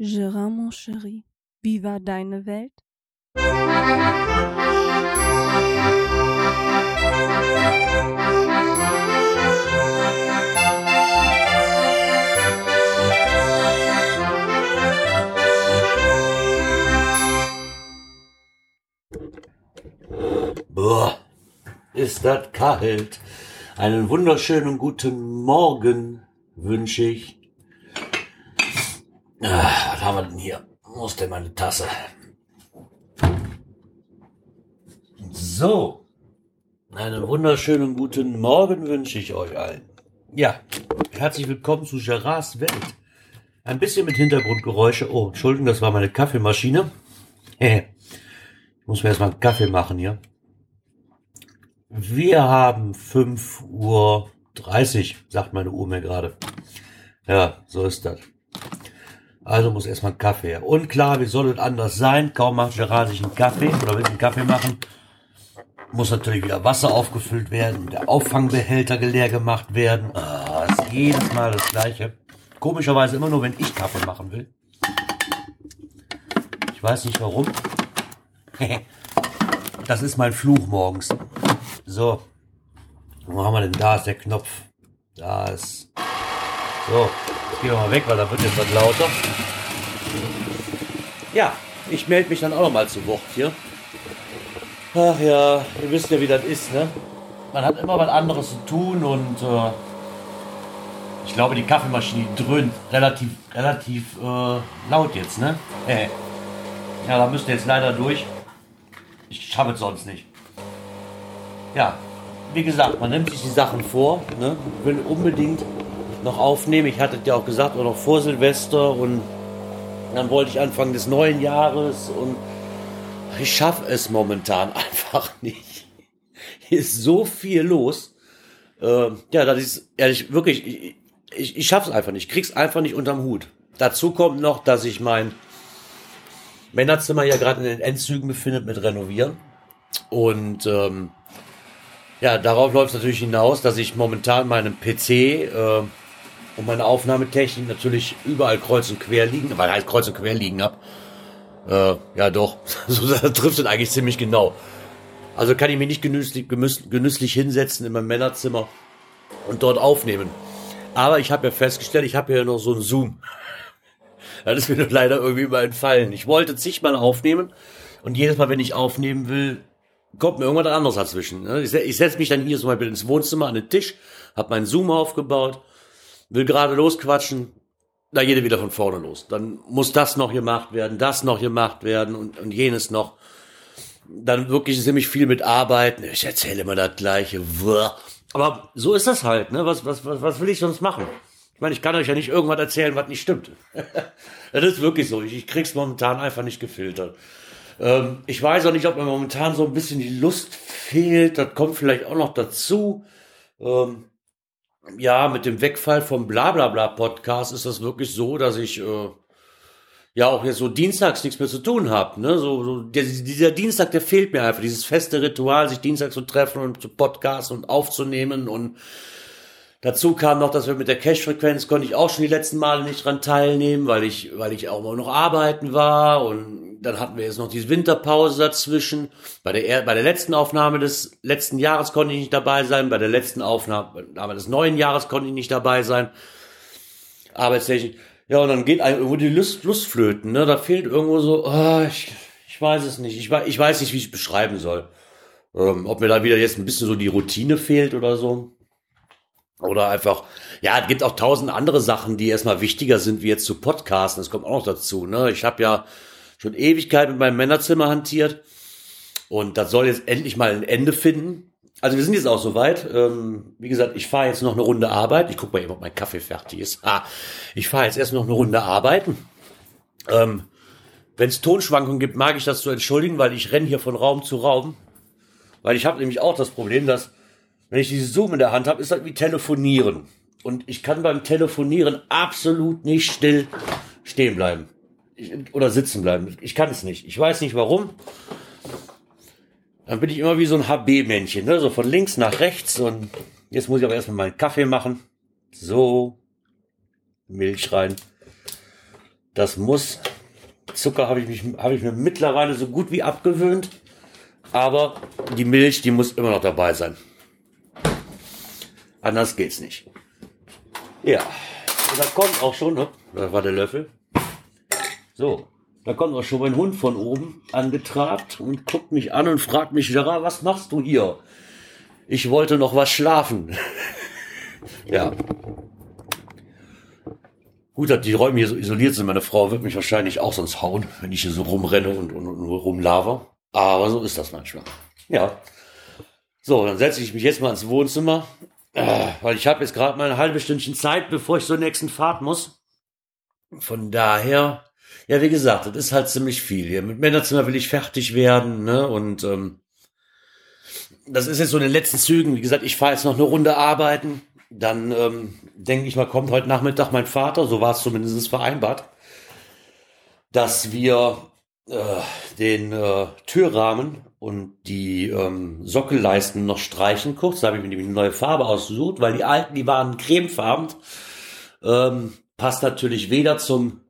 Gérard, mon chéri, wie war deine Welt? Boah, ist das kalt. Einen wunderschönen guten Morgen wünsche ich. Ah, was haben wir denn hier? Wo ist denn meine Tasse? So. Einen wunderschönen guten Morgen wünsche ich euch allen. Ja, herzlich willkommen zu Gerards Welt. Ein bisschen mit Hintergrundgeräusche. Oh, Entschuldigung, das war meine Kaffeemaschine. ich muss mir erstmal einen Kaffee machen hier. Wir haben 5.30 Uhr, sagt meine Uhr mir gerade. Ja, so ist das. Also muss erstmal Kaffee her. Und klar, wie soll es anders sein? Kaum macht Gerard sich einen Kaffee oder will einen Kaffee machen, muss natürlich wieder Wasser aufgefüllt werden, der Auffangbehälter leer gemacht werden. Ah, ist jedes Mal das Gleiche. Komischerweise immer nur, wenn ich Kaffee machen will. Ich weiß nicht warum. das ist mein Fluch morgens. So. Wo haben wir denn da? Ist der Knopf. Da ist. So. Jetzt gehen wir mal weg, weil da wird jetzt was lauter. Ja, ich melde mich dann auch noch mal zu Wort hier. Ach ja, ihr wisst ja, wie das ist, ne? Man hat immer was anderes zu tun und äh, ich glaube, die Kaffeemaschine dröhnt relativ, relativ äh, laut jetzt, ne? Äh. Ja, da müsst ihr jetzt leider durch. Ich schaffe es sonst nicht. Ja, wie gesagt, man nimmt sich die Sachen vor, ne? will unbedingt noch aufnehmen. Ich hatte ja auch gesagt, auch noch vor Silvester und dann wollte ich Anfang des neuen Jahres und ich schaffe es momentan einfach nicht. Hier ist so viel los. Äh, ja, das ist ehrlich, wirklich, ich, ich, ich schaffe es einfach nicht. Ich krieg's einfach nicht unterm Hut. Dazu kommt noch, dass ich mein Männerzimmer ja gerade in den Endzügen befindet mit Renovieren. Und ähm, ja, darauf läuft es natürlich hinaus, dass ich momentan meinen PC äh, und meine Aufnahmetechnik natürlich überall kreuz und quer liegen, weil halt kreuz und quer liegen hab. Äh, ja, doch. so trifft es eigentlich ziemlich genau. Also kann ich mich nicht genüsslich, genüsslich hinsetzen in meinem Männerzimmer und dort aufnehmen. Aber ich habe ja festgestellt, ich habe ja noch so einen Zoom. Das ist mir nur leider irgendwie mal entfallen. Ich wollte zigmal aufnehmen und jedes Mal, wenn ich aufnehmen will, kommt mir irgendwas anderes dazwischen. Ne? Ich setze mich dann hier zum Beispiel ins Wohnzimmer an den Tisch, habe meinen Zoom aufgebaut, will gerade losquatschen, da geht er wieder von vorne los. Dann muss das noch gemacht werden, das noch gemacht werden und, und jenes noch. Dann wirklich ziemlich viel mit Arbeiten. Ich erzähle immer das Gleiche. Aber so ist das halt. Ne? Was, was, was, was will ich sonst machen? Ich meine, ich kann euch ja nicht irgendwas erzählen, was nicht stimmt. das ist wirklich so. Ich, ich krieg's momentan einfach nicht gefiltert. Ähm, ich weiß auch nicht, ob mir momentan so ein bisschen die Lust fehlt. Das kommt vielleicht auch noch dazu. Ähm, ja, mit dem Wegfall vom Blablabla Podcast ist das wirklich so, dass ich äh, ja auch jetzt so dienstags nichts mehr zu tun habe. Ne? So, so dieser Dienstag, der fehlt mir einfach. Dieses feste Ritual, sich dienstags zu treffen und zu podcasten und aufzunehmen und Dazu kam noch, dass wir mit der Cash-Frequenz konnte ich auch schon die letzten Male nicht dran teilnehmen, weil ich, weil ich auch mal noch arbeiten war und dann hatten wir jetzt noch diese Winterpause dazwischen. Bei der, bei der letzten Aufnahme des letzten Jahres konnte ich nicht dabei sein, bei der letzten Aufnahme des neuen Jahres konnte ich nicht dabei sein. Arbeitstechnisch. Ja, und dann geht einem irgendwo die Lust, Lust flöten, ne? Da fehlt irgendwo so, oh, ich, ich weiß es nicht. Ich, ich weiß nicht, wie ich es beschreiben soll. Ähm, ob mir da wieder jetzt ein bisschen so die Routine fehlt oder so. Oder einfach, ja, es gibt auch tausend andere Sachen, die erstmal wichtiger sind, wie jetzt zu podcasten. Das kommt auch noch dazu. Ne? Ich habe ja schon Ewigkeit mit meinem Männerzimmer hantiert. Und das soll jetzt endlich mal ein Ende finden. Also wir sind jetzt auch soweit. Ähm, wie gesagt, ich fahre jetzt noch eine Runde Arbeit. Ich gucke mal eben, ob mein Kaffee fertig ist. Ah, ich fahre jetzt erst noch eine Runde arbeiten. Ähm, Wenn es Tonschwankungen gibt, mag ich das zu entschuldigen, weil ich renne hier von Raum zu Raum. Weil ich habe nämlich auch das Problem, dass wenn ich dieses Zoom in der Hand habe, ist das wie telefonieren. Und ich kann beim Telefonieren absolut nicht still stehen bleiben. Oder sitzen bleiben. Ich kann es nicht. Ich weiß nicht warum. Dann bin ich immer wie so ein HB-Männchen, ne? so von links nach rechts. Und jetzt muss ich aber erstmal meinen Kaffee machen. So. Milch rein. Das muss. Zucker habe ich, habe ich mir mittlerweile so gut wie abgewöhnt. Aber die Milch, die muss immer noch dabei sein. Anders geht's nicht. Ja, und da kommt auch schon, ne? Da war der Löffel. So, da kommt auch schon mein Hund von oben angetrabt und guckt mich an und fragt mich, Gerard, was machst du hier? Ich wollte noch was schlafen. ja. Gut, dass die Räume hier so isoliert sind. Meine Frau wird mich wahrscheinlich auch sonst hauen, wenn ich hier so rumrenne und, und, und rumlaver. Aber so ist das manchmal. Ja. So, dann setze ich mich jetzt mal ins Wohnzimmer, äh, weil ich habe jetzt gerade mal ein halbes Stündchen Zeit, bevor ich zur nächsten Fahrt muss. Von daher, ja, wie gesagt, das ist halt ziemlich viel hier. Mit Männerzimmer will ich fertig werden, ne? Und ähm, das ist jetzt so in den letzten Zügen. Wie gesagt, ich fahre jetzt noch eine Runde arbeiten. Dann ähm, denke ich mal, kommt heute Nachmittag mein Vater, so war es zumindest vereinbart, dass wir äh, den äh, Türrahmen und die ähm, Sockelleisten noch streichen kurz. Da habe ich mir nämlich eine neue Farbe ausgesucht, weil die alten, die waren cremefarben. Ähm, passt natürlich weder zum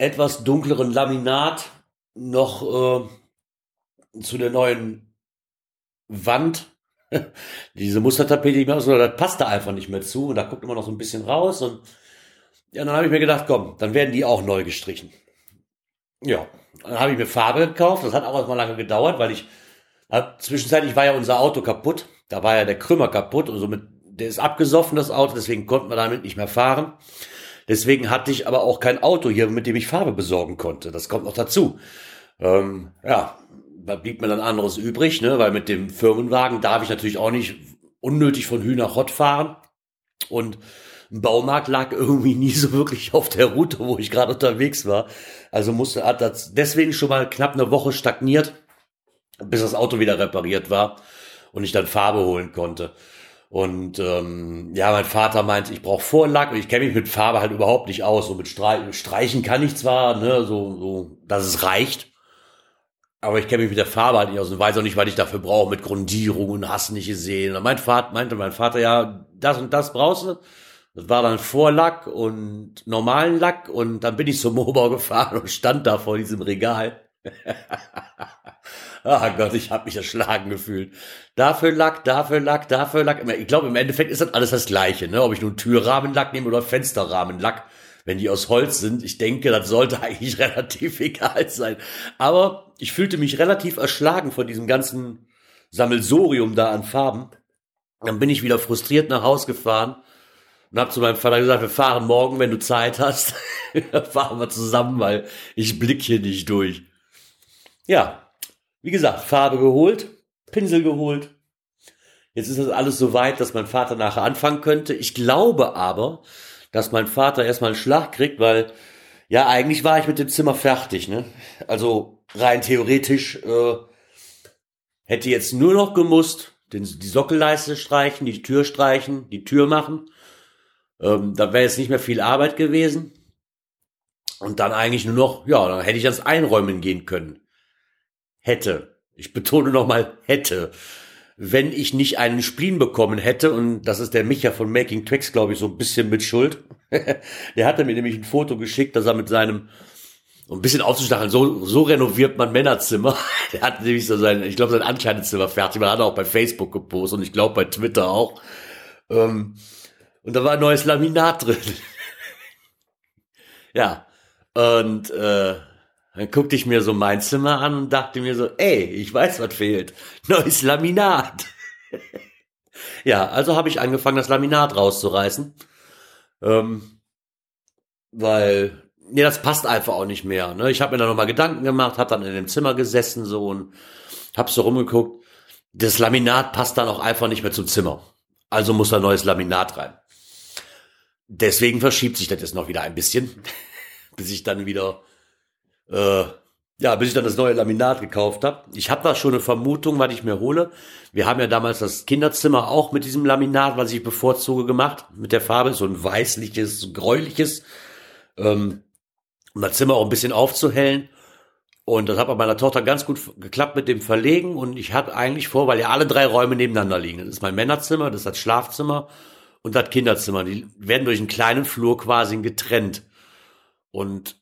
etwas dunkleren Laminat noch äh, zu der neuen Wand. Diese Mustertapete, die mir das passt da einfach nicht mehr zu. Und da guckt immer noch so ein bisschen raus. Und ja, dann habe ich mir gedacht, komm, dann werden die auch neu gestrichen. Ja, dann habe ich mir Farbe gekauft. Das hat auch erstmal lange gedauert, weil ich hab, zwischenzeitlich war ja unser Auto kaputt. Da war ja der Krümmer kaputt und somit, der ist abgesoffen, das Auto, deswegen konnten wir damit nicht mehr fahren. Deswegen hatte ich aber auch kein Auto hier, mit dem ich Farbe besorgen konnte. Das kommt noch dazu. Ähm, ja, da blieb mir dann anderes übrig, ne, weil mit dem Firmenwagen darf ich natürlich auch nicht unnötig von Hü nach Hott fahren. Und ein Baumarkt lag irgendwie nie so wirklich auf der Route, wo ich gerade unterwegs war. Also musste, hat das deswegen schon mal knapp eine Woche stagniert, bis das Auto wieder repariert war und ich dann Farbe holen konnte. Und ähm, ja, mein Vater meint, ich brauche Vorlack und ich kenne mich mit Farbe halt überhaupt nicht aus. So mit Streichen, Streichen kann ich zwar, ne, so, so, dass es reicht. Aber ich kenne mich mit der Farbe halt nicht aus und weiß auch nicht, was ich dafür brauche mit Grundierung und hast nicht gesehen. Und mein Vater meinte mein Vater, ja, das und das brauchst du. Das war dann Vorlack und normalen Lack und dann bin ich zum Mobau gefahren und stand da vor diesem Regal. Ah Gott, ich habe mich erschlagen gefühlt. Dafür Lack, dafür Lack, dafür Lack. Ich glaube, im Endeffekt ist das alles das Gleiche, ne? Ob ich nun Türrahmenlack nehme oder Fensterrahmenlack, wenn die aus Holz sind. Ich denke, das sollte eigentlich relativ egal sein. Aber ich fühlte mich relativ erschlagen von diesem ganzen Sammelsorium da an Farben. Dann bin ich wieder frustriert nach Haus gefahren und habe zu meinem Vater gesagt, wir fahren morgen, wenn du Zeit hast. fahren wir zusammen, weil ich blick hier nicht durch. Ja, wie gesagt, Farbe geholt, Pinsel geholt. Jetzt ist das alles so weit, dass mein Vater nachher anfangen könnte. Ich glaube aber, dass mein Vater erstmal einen Schlag kriegt, weil ja, eigentlich war ich mit dem Zimmer fertig, ne? Also rein theoretisch äh, hätte jetzt nur noch gemusst, den, die Sockelleiste streichen, die Tür streichen, die Tür machen ähm, da wäre jetzt nicht mehr viel Arbeit gewesen. Und dann eigentlich nur noch, ja, dann hätte ich ans Einräumen gehen können. Hätte. Ich betone nochmal, hätte. Wenn ich nicht einen Spleen bekommen hätte, und das ist der Micha von Making Tracks, glaube ich, so ein bisschen mit Schuld. der hatte mir nämlich ein Foto geschickt, dass er mit seinem, um ein bisschen aufzustacheln, so, so renoviert man Männerzimmer. der hat nämlich so sein, ich glaube, sein Ankleidezimmer fertig. Man hat auch bei Facebook gepostet und ich glaube bei Twitter auch. Ähm, und da war ein neues Laminat drin. ja. Und äh, dann guckte ich mir so mein Zimmer an und dachte mir so, ey, ich weiß, was fehlt. Neues Laminat. ja, also habe ich angefangen, das Laminat rauszureißen. Ähm, weil, nee, das passt einfach auch nicht mehr. Ne? Ich habe mir da nochmal Gedanken gemacht, hab dann in dem Zimmer gesessen so und hab so rumgeguckt. Das Laminat passt dann auch einfach nicht mehr zum Zimmer. Also muss da neues Laminat rein. Deswegen verschiebt sich das jetzt noch wieder ein bisschen, bis ich dann wieder, äh, ja, bis ich dann das neue Laminat gekauft habe. Ich habe da schon eine Vermutung, was ich mir hole. Wir haben ja damals das Kinderzimmer auch mit diesem Laminat, was ich bevorzuge, gemacht. Mit der Farbe, so ein weißliches, gräuliches. Ähm, um das Zimmer auch ein bisschen aufzuhellen. Und das hat bei meiner Tochter ganz gut geklappt mit dem Verlegen. Und ich hatte eigentlich vor, weil ja alle drei Räume nebeneinander liegen. Das ist mein Männerzimmer, das ist das Schlafzimmer und das Kinderzimmer. Die werden durch einen kleinen Flur quasi getrennt. Und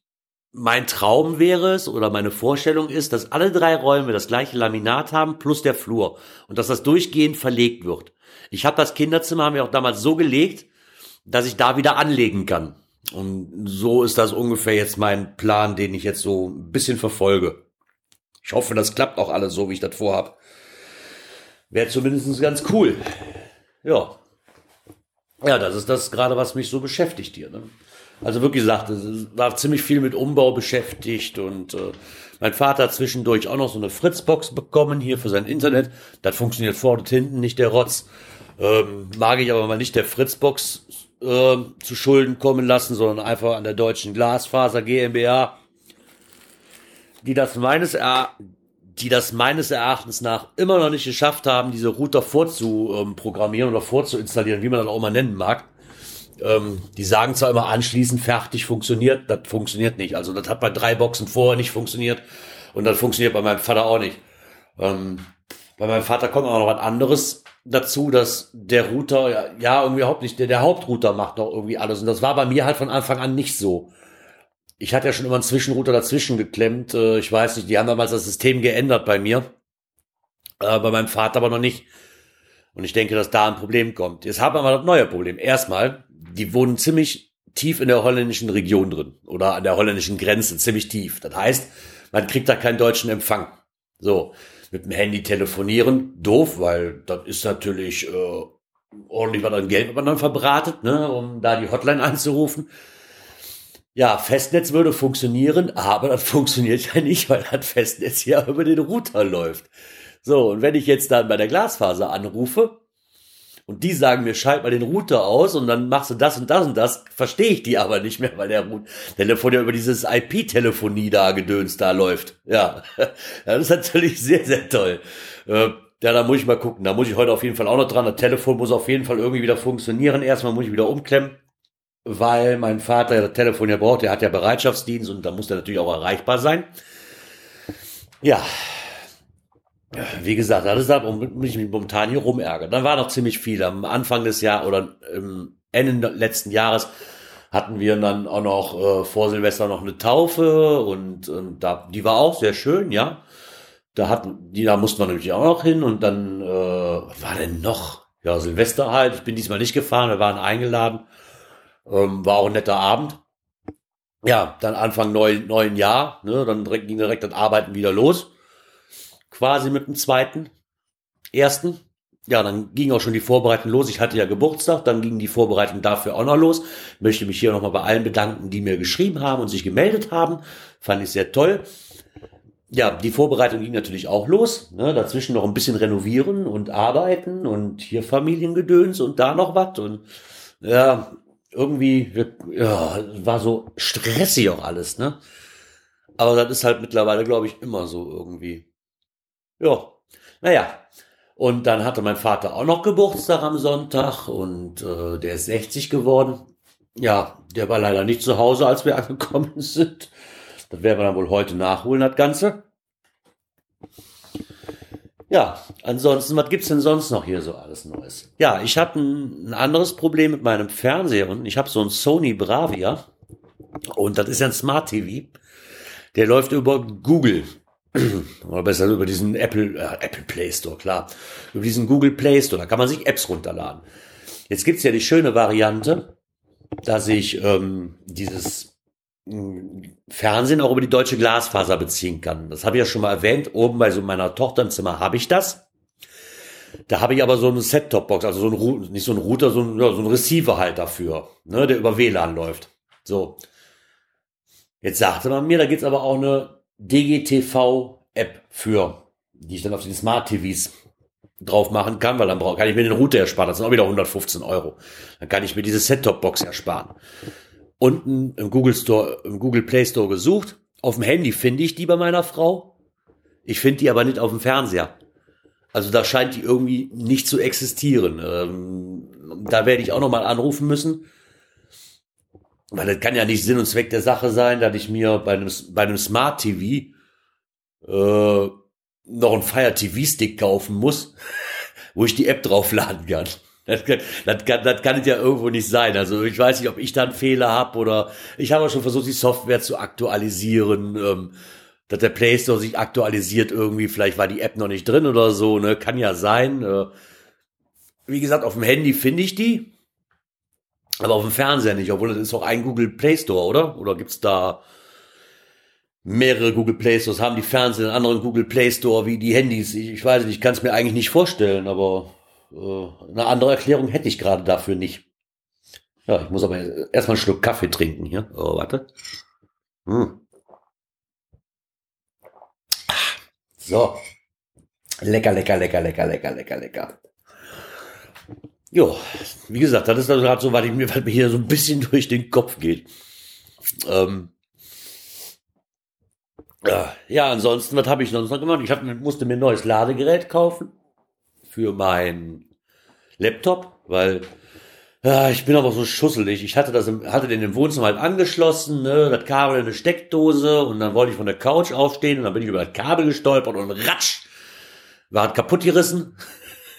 mein Traum wäre es oder meine Vorstellung ist, dass alle drei Räume das gleiche Laminat haben plus der Flur und dass das durchgehend verlegt wird. Ich habe das Kinderzimmer haben wir auch damals so gelegt, dass ich da wieder anlegen kann. Und so ist das ungefähr jetzt mein Plan, den ich jetzt so ein bisschen verfolge. Ich hoffe, das klappt auch alles so, wie ich das vorhab. Wäre zumindest ganz cool. Ja. Ja, das ist das gerade, was mich so beschäftigt hier. Ne? Also wirklich gesagt, es war ziemlich viel mit Umbau beschäftigt und äh, mein Vater hat zwischendurch auch noch so eine Fritzbox bekommen hier für sein Internet. Das funktioniert vorne und hinten, nicht der Rotz. Ähm, mag ich aber mal nicht der Fritzbox äh, zu Schulden kommen lassen, sondern einfach an der deutschen Glasfaser GmbH, die das meines er die das meines Erachtens nach immer noch nicht geschafft haben, diese Router vorzuprogrammieren oder vorzuinstallieren, wie man das auch mal nennen mag. Ähm, die sagen zwar immer anschließend fertig funktioniert, das funktioniert nicht. Also das hat bei drei Boxen vorher nicht funktioniert und das funktioniert bei meinem Vater auch nicht. Ähm, bei meinem Vater kommt auch noch was anderes dazu, dass der Router ja, ja irgendwie überhaupt nicht, der, der Hauptrouter macht doch irgendwie alles. Und das war bei mir halt von Anfang an nicht so. Ich hatte ja schon immer einen Zwischenrouter dazwischen geklemmt. Äh, ich weiß nicht, die haben damals das System geändert bei mir. Äh, bei meinem Vater aber noch nicht. Und ich denke, dass da ein Problem kommt. Jetzt haben wir mal das neue Problem. Erstmal, die wohnen ziemlich tief in der holländischen Region drin. Oder an der holländischen Grenze, ziemlich tief. Das heißt, man kriegt da keinen deutschen Empfang. So mit dem Handy telefonieren. Doof, weil das ist natürlich äh, ordentlich was an Geld, was man dann verbratet, ne, um da die Hotline anzurufen. Ja, Festnetz würde funktionieren, aber das funktioniert ja nicht, weil das Festnetz ja über den Router läuft. So, und wenn ich jetzt dann bei der Glasfaser anrufe, und die sagen mir, schalt mal den Router aus und dann machst du das und das und das, verstehe ich die aber nicht mehr, weil der Telefon ja über dieses IP-Telefonie da gedöns da läuft. Ja, das ist natürlich sehr, sehr toll. Äh, ja, da muss ich mal gucken. Da muss ich heute auf jeden Fall auch noch dran. Das Telefon muss auf jeden Fall irgendwie wieder funktionieren. Erstmal muss ich wieder umklemmen, weil mein Vater das Telefon ja braucht. Der hat ja Bereitschaftsdienst und da muss der natürlich auch erreichbar sein. Ja, wie gesagt, das ist das, womit ich mich momentan hier rumärgere. Dann war noch ziemlich viel. Am Anfang des Jahres oder im Ende letzten Jahres hatten wir dann auch noch äh, vor Silvester noch eine Taufe und, und da, die war auch sehr schön, ja. Da hatten, die, da mussten wir nämlich auch noch hin und dann, äh, was war denn noch? Ja, Silvester halt. Ich bin diesmal nicht gefahren, wir waren eingeladen. Ähm, war auch ein netter Abend. Ja, dann Anfang neuen, neuen Jahr, ne, dann ging direkt das Arbeiten wieder los quasi mit dem zweiten, ersten. Ja, dann ging auch schon die Vorbereitung los. Ich hatte ja Geburtstag, dann ging die Vorbereitung dafür auch noch los. Möchte mich hier nochmal bei allen bedanken, die mir geschrieben haben und sich gemeldet haben. Fand ich sehr toll. Ja, die Vorbereitung ging natürlich auch los. Ne? Dazwischen noch ein bisschen renovieren und arbeiten und hier Familiengedöns und da noch was. Und ja, irgendwie ja, war so stressig auch alles. Ne? Aber das ist halt mittlerweile, glaube ich, immer so irgendwie. Ja, naja. Und dann hatte mein Vater auch noch Geburtstag am Sonntag und äh, der ist 60 geworden. Ja, der war leider nicht zu Hause, als wir angekommen sind. Das werden wir dann wohl heute nachholen, das Ganze. Ja, ansonsten, was gibt's denn sonst noch hier so alles Neues? Ja, ich habe ein, ein, anderes Problem mit meinem Fernseher und ich habe so ein Sony Bravia und das ist ja ein Smart TV. Der läuft über Google. Oder besser über diesen Apple, äh, Apple Play Store, klar. Über diesen Google Play Store, da kann man sich Apps runterladen. Jetzt gibt's ja die schöne Variante, dass ich ähm, dieses äh, Fernsehen auch über die deutsche Glasfaser beziehen kann. Das habe ich ja schon mal erwähnt. Oben bei so meiner Tochter im Zimmer habe ich das. Da habe ich aber so eine Set-Top-Box, also so ein nicht so ein Router, so ein, ja, so ein Receiver halt dafür, ne, der über WLAN läuft. So. Jetzt sagte man mir, da gibt's aber auch eine DGTV-App für, die ich dann auf den Smart TVs drauf machen kann, weil dann brauch, kann ich mir den Router ersparen. Das sind auch wieder 115 Euro. Dann kann ich mir diese Set-Top-Box ersparen. Unten im Google Store, im Google Play Store gesucht. Auf dem Handy finde ich die bei meiner Frau. Ich finde die aber nicht auf dem Fernseher. Also da scheint die irgendwie nicht zu existieren. Ähm, da werde ich auch noch mal anrufen müssen weil das kann ja nicht Sinn und Zweck der Sache sein, dass ich mir bei einem, bei einem Smart TV äh, noch einen Fire TV Stick kaufen muss, wo ich die App draufladen kann. Das kann, das, kann, das kann es ja irgendwo nicht sein. Also ich weiß nicht, ob ich da einen Fehler habe oder ich habe auch schon versucht, die Software zu aktualisieren, ähm, dass der Play Store sich aktualisiert irgendwie. Vielleicht war die App noch nicht drin oder so. Ne, kann ja sein. Äh, wie gesagt, auf dem Handy finde ich die, aber auf dem Fernseher nicht. Obwohl das ist auch ein Google Play Store, oder? Oder gibt's da mehrere Google Play Stores? Haben die Fernseher einen anderen Google Play Store wie die Handys? Ich, ich weiß nicht. Ich kann es mir eigentlich nicht vorstellen, aber äh, eine andere Erklärung hätte ich gerade dafür nicht. Ja, ich muss aber erstmal einen Schluck Kaffee trinken hier. Oh, warte. Hm. So. Lecker, lecker, lecker, lecker, lecker, lecker, lecker. Jo, wie gesagt, das ist also gerade so, was, ich mir, was mir hier so ein bisschen durch den Kopf geht. Ähm, ja, ja, ansonsten, was habe ich sonst noch gemacht? Ich hab, musste mir ein neues Ladegerät kaufen für mein Laptop, weil ja, ich bin aber so schusselig. Ich hatte das im, hatte den im Wohnzimmer halt angeschlossen, ne, das Kabel in eine Steckdose und dann wollte ich von der Couch aufstehen und dann bin ich über das Kabel gestolpert und ratsch, war halt kaputt gerissen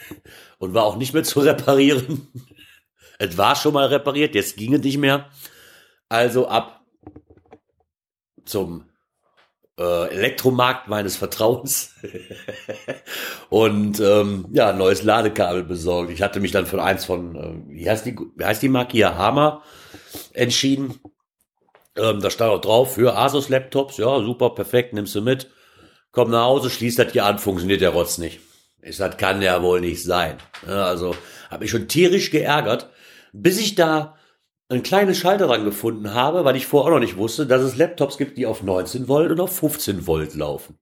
und war auch nicht mehr zu reparieren. es war schon mal repariert, jetzt ging es nicht mehr. Also ab zum äh, Elektromarkt meines Vertrauens und ähm, ja, neues Ladekabel besorgt. Ich hatte mich dann für eins von, äh, wie heißt die, wie heißt die Marke hier, Hammer, entschieden. Ähm, da stand auch drauf für Asus Laptops. Ja, super, perfekt, nimmst du mit. Komm nach Hause, schließt das hier an, funktioniert der Rotz nicht. Ich sag, kann ja wohl nicht sein. Also habe ich schon tierisch geärgert, bis ich da einen kleinen Schalter dran gefunden habe, weil ich vorher auch noch nicht wusste, dass es Laptops gibt, die auf 19 Volt und auf 15 Volt laufen.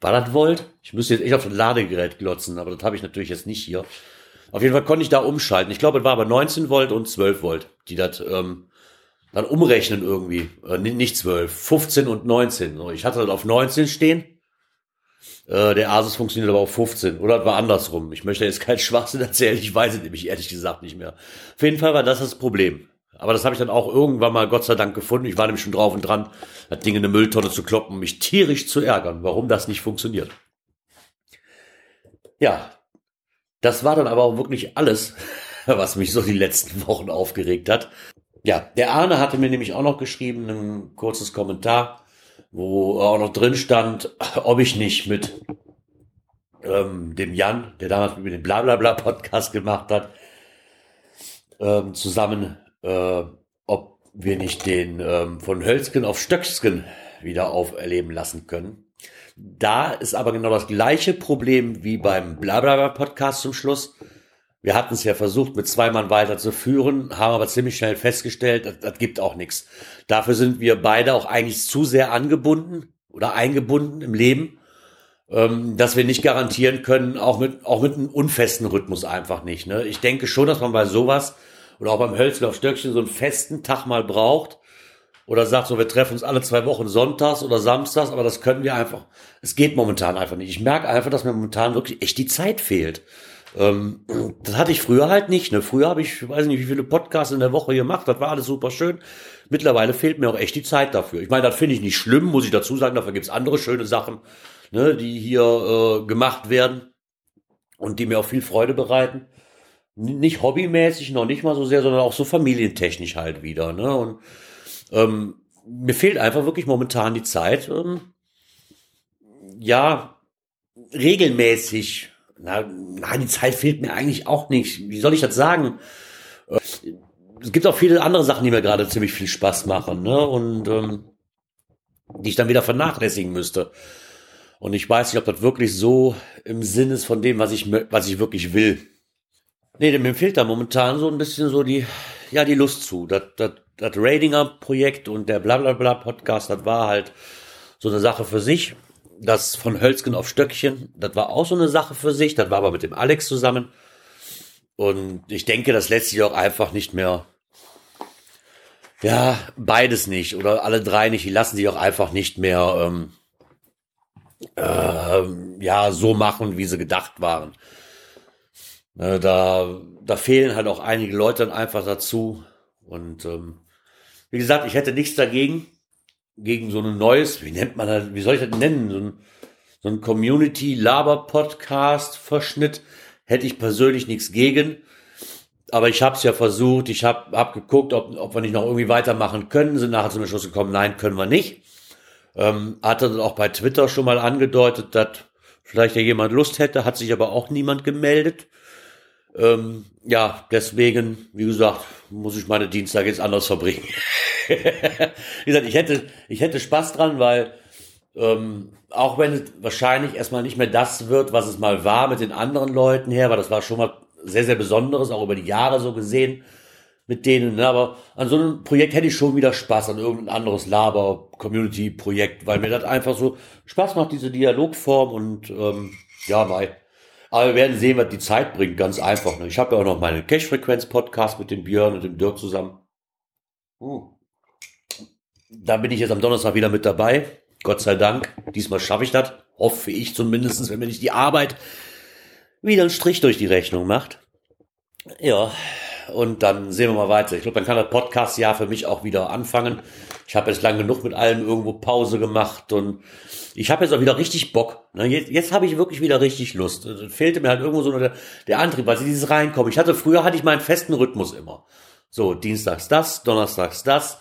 War das Volt? Ich müsste jetzt echt auf ein Ladegerät glotzen, aber das habe ich natürlich jetzt nicht hier. Auf jeden Fall konnte ich da umschalten. Ich glaube, es war aber 19 Volt und 12 Volt, die das ähm, dann umrechnen irgendwie. Äh, nicht 12, 15 und 19. So, ich hatte das auf 19 stehen. Äh, der Asus funktioniert aber auf 15. Oder es war andersrum. Ich möchte jetzt keinen Schwachsinn erzählen. Ich weiß es nämlich ehrlich gesagt nicht mehr. Auf jeden Fall war das das Problem. Aber das habe ich dann auch irgendwann mal Gott sei Dank gefunden. Ich war nämlich schon drauf und dran, das Ding in eine Mülltonne zu kloppen, mich tierisch zu ärgern, warum das nicht funktioniert. Ja, das war dann aber auch wirklich alles, was mich so die letzten Wochen aufgeregt hat. Ja, der Arne hatte mir nämlich auch noch geschrieben, ein kurzes Kommentar, wo auch noch drin stand, ob ich nicht mit ähm, dem Jan, der damals mit mir den Blablabla Podcast gemacht hat, ähm, zusammen äh, ob wir nicht den ähm, von Hölzgen auf Stöcksken wieder auferleben lassen können. Da ist aber genau das gleiche Problem wie beim Blablabla Podcast zum Schluss. Wir hatten es ja versucht, mit zwei Mann weiterzuführen, haben aber ziemlich schnell festgestellt, das, das gibt auch nichts. Dafür sind wir beide auch eigentlich zu sehr angebunden oder eingebunden im Leben, ähm, dass wir nicht garantieren können, auch mit, auch mit einem unfesten Rhythmus einfach nicht. Ne? Ich denke schon, dass man bei sowas oder auch beim Hölzlauf Stöckchen so einen festen Tag mal braucht oder sagt so, wir treffen uns alle zwei Wochen sonntags oder samstags, aber das können wir einfach, es geht momentan einfach nicht. Ich merke einfach, dass mir momentan wirklich echt die Zeit fehlt. Ähm, das hatte ich früher halt nicht. Ne? Früher habe ich, weiß nicht, wie viele Podcasts in der Woche gemacht, das war alles super schön. Mittlerweile fehlt mir auch echt die Zeit dafür. Ich meine, das finde ich nicht schlimm, muss ich dazu sagen, dafür gibt's andere schöne Sachen, ne, die hier äh, gemacht werden und die mir auch viel Freude bereiten nicht hobbymäßig, noch nicht mal so sehr, sondern auch so familientechnisch halt wieder. Ne? Und ähm, mir fehlt einfach wirklich momentan die Zeit, ähm, ja, regelmäßig. Na, na, die Zeit fehlt mir eigentlich auch nicht. Wie soll ich das sagen? Äh, es gibt auch viele andere Sachen, die mir gerade ziemlich viel Spaß machen, ne? Und ähm, die ich dann wieder vernachlässigen müsste. Und ich weiß nicht, ob das wirklich so im Sinn ist von dem, was ich, was ich wirklich will. Nee, mir fehlt da momentan so ein bisschen so die, ja, die Lust zu. Das, das, das Ratinger-Projekt und der Blablabla-Podcast, das war halt so eine Sache für sich. Das von Hölzgen auf Stöckchen, das war auch so eine Sache für sich. Das war aber mit dem Alex zusammen. Und ich denke, das lässt sich auch einfach nicht mehr, ja, beides nicht oder alle drei nicht, die lassen sich auch einfach nicht mehr, ähm, äh, ja, so machen, wie sie gedacht waren. Ne, da, da fehlen halt auch einige Leute dann einfach dazu. Und ähm, wie gesagt, ich hätte nichts dagegen, gegen so ein neues, wie nennt man das, wie soll ich das nennen, so ein, so ein Community-Laber-Podcast-Verschnitt, hätte ich persönlich nichts gegen. aber ich habe es ja versucht, ich habe hab geguckt, ob, ob wir nicht noch irgendwie weitermachen können, sind nachher zum Schluss gekommen, nein, können wir nicht. Ähm, hatte dann auch bei Twitter schon mal angedeutet, dass vielleicht ja jemand Lust hätte, hat sich aber auch niemand gemeldet. Ähm, ja, deswegen, wie gesagt, muss ich meine Dienstag jetzt anders verbringen. wie gesagt, ich hätte, ich hätte Spaß dran, weil ähm, auch wenn es wahrscheinlich erstmal nicht mehr das wird, was es mal war mit den anderen Leuten her, weil das war schon mal sehr, sehr Besonderes, auch über die Jahre so gesehen mit denen. Ne? Aber an so einem Projekt hätte ich schon wieder Spaß, an irgendein anderes Laber-Community-Projekt, weil mir das einfach so Spaß macht, diese Dialogform und ähm, ja, bei. Aber wir werden sehen, was die Zeit bringt, ganz einfach. Ne? Ich habe ja auch noch meine Cash-Frequenz-Podcast mit dem Björn und dem Dirk zusammen. Uh. Da bin ich jetzt am Donnerstag wieder mit dabei. Gott sei Dank. Diesmal schaffe ich das. Hoffe ich zumindest, wenn mir nicht die Arbeit wieder einen Strich durch die Rechnung macht. Ja, und dann sehen wir mal weiter. Ich glaube, dann kann das Podcast-Jahr für mich auch wieder anfangen. Ich habe jetzt lang genug mit allem irgendwo Pause gemacht und ich habe jetzt auch wieder richtig Bock. Ne? Jetzt, jetzt habe ich wirklich wieder richtig Lust. Es fehlte mir halt irgendwo so der, der Antrieb, weil sie dieses reinkommen. Ich hatte früher hatte ich meinen festen Rhythmus immer. So, dienstags das, donnerstags das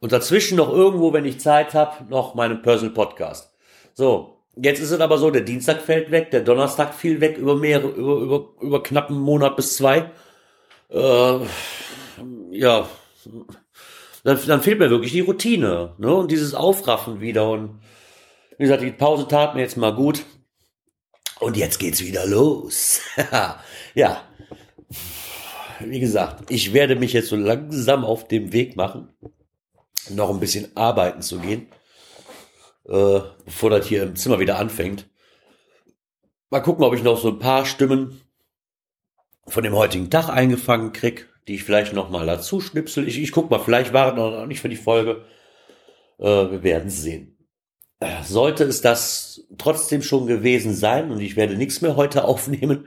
und dazwischen noch irgendwo, wenn ich Zeit habe, noch meinen Personal Podcast. So, jetzt ist es aber so, der Dienstag fällt weg, der Donnerstag fiel weg über mehrere, über, über, über knapp einen Monat bis zwei äh, ja, dann, dann fehlt mir wirklich die Routine, ne? Und dieses Aufraffen wieder. Und wie gesagt, die Pause tat mir jetzt mal gut. Und jetzt geht's wieder los. ja. Wie gesagt, ich werde mich jetzt so langsam auf dem Weg machen, noch ein bisschen arbeiten zu gehen, äh, bevor das hier im Zimmer wieder anfängt. Mal gucken, ob ich noch so ein paar Stimmen von dem heutigen Tag eingefangen krieg, die ich vielleicht noch mal dazu schnipsel. Ich, ich guck mal, vielleicht war es noch nicht für die Folge. Äh, wir werden sehen. Äh, sollte es das trotzdem schon gewesen sein und ich werde nichts mehr heute aufnehmen,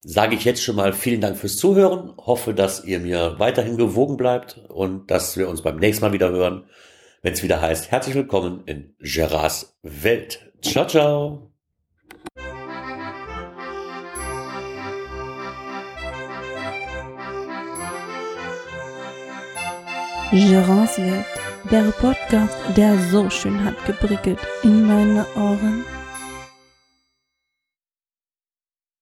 sage ich jetzt schon mal vielen Dank fürs Zuhören. Hoffe, dass ihr mir weiterhin gewogen bleibt und dass wir uns beim nächsten Mal wieder hören, wenn es wieder heißt, herzlich willkommen in Gerards Welt. Ciao, ciao. Gérance Welt, der Podcast, der so schön hat geprickelt in meine Ohren.